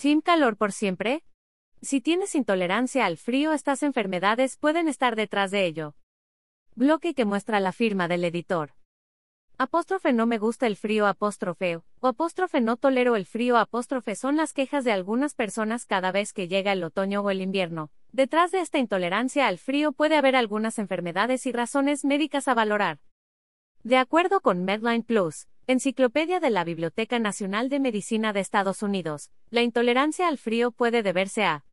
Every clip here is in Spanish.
¿Team calor por siempre? Si tienes intolerancia al frío, estas enfermedades pueden estar detrás de ello. Bloque que muestra la firma del editor. Apóstrofe no me gusta el frío apóstrofe o apóstrofe no tolero el frío apóstrofe son las quejas de algunas personas cada vez que llega el otoño o el invierno. Detrás de esta intolerancia al frío puede haber algunas enfermedades y razones médicas a valorar. De acuerdo con Medline Plus, Enciclopedia de la Biblioteca Nacional de Medicina de Estados Unidos, la intolerancia al frío puede deberse a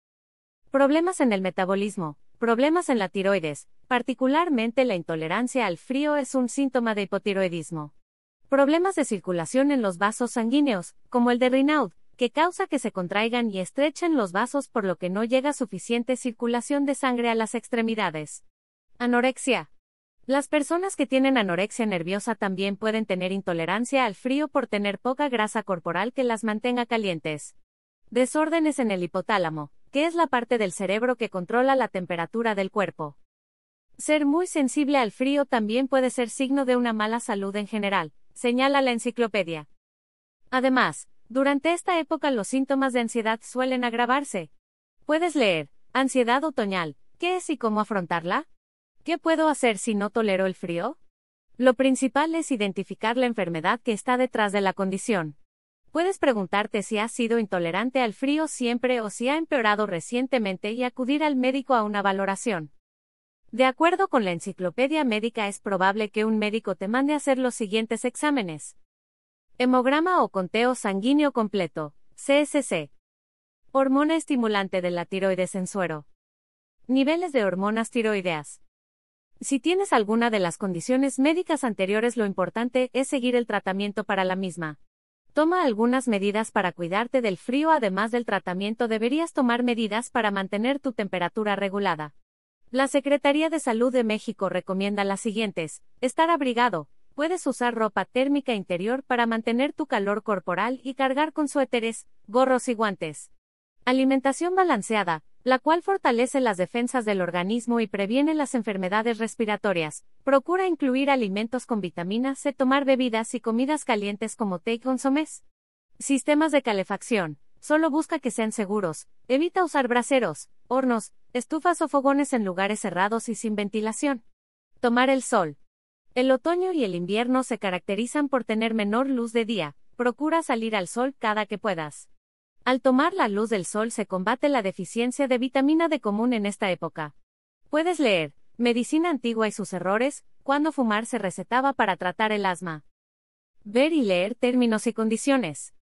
problemas en el metabolismo, problemas en la tiroides, Particularmente la intolerancia al frío es un síntoma de hipotiroidismo. Problemas de circulación en los vasos sanguíneos, como el de Raynaud, que causa que se contraigan y estrechen los vasos por lo que no llega suficiente circulación de sangre a las extremidades. Anorexia. Las personas que tienen anorexia nerviosa también pueden tener intolerancia al frío por tener poca grasa corporal que las mantenga calientes. Desórdenes en el hipotálamo, que es la parte del cerebro que controla la temperatura del cuerpo. Ser muy sensible al frío también puede ser signo de una mala salud en general, señala la enciclopedia. Además, durante esta época los síntomas de ansiedad suelen agravarse. Puedes leer, ansiedad otoñal, ¿qué es y cómo afrontarla? ¿Qué puedo hacer si no tolero el frío? Lo principal es identificar la enfermedad que está detrás de la condición. Puedes preguntarte si has sido intolerante al frío siempre o si ha empeorado recientemente y acudir al médico a una valoración. De acuerdo con la enciclopedia médica es probable que un médico te mande a hacer los siguientes exámenes. Hemograma o conteo sanguíneo completo, CSC. Hormona estimulante de la tiroides en suero. Niveles de hormonas tiroideas. Si tienes alguna de las condiciones médicas anteriores, lo importante es seguir el tratamiento para la misma. Toma algunas medidas para cuidarte del frío, además del tratamiento deberías tomar medidas para mantener tu temperatura regulada. La Secretaría de Salud de México recomienda las siguientes. Estar abrigado. Puedes usar ropa térmica interior para mantener tu calor corporal y cargar con suéteres, gorros y guantes. Alimentación balanceada, la cual fortalece las defensas del organismo y previene las enfermedades respiratorias. Procura incluir alimentos con vitaminas C, tomar bebidas y comidas calientes como té y consomés. Sistemas de calefacción. Solo busca que sean seguros. Evita usar braseros, hornos, estufas o fogones en lugares cerrados y sin ventilación. Tomar el sol. El otoño y el invierno se caracterizan por tener menor luz de día. Procura salir al sol cada que puedas. Al tomar la luz del sol se combate la deficiencia de vitamina D común en esta época. Puedes leer, Medicina antigua y sus errores, cuando fumar se recetaba para tratar el asma. Ver y leer términos y condiciones.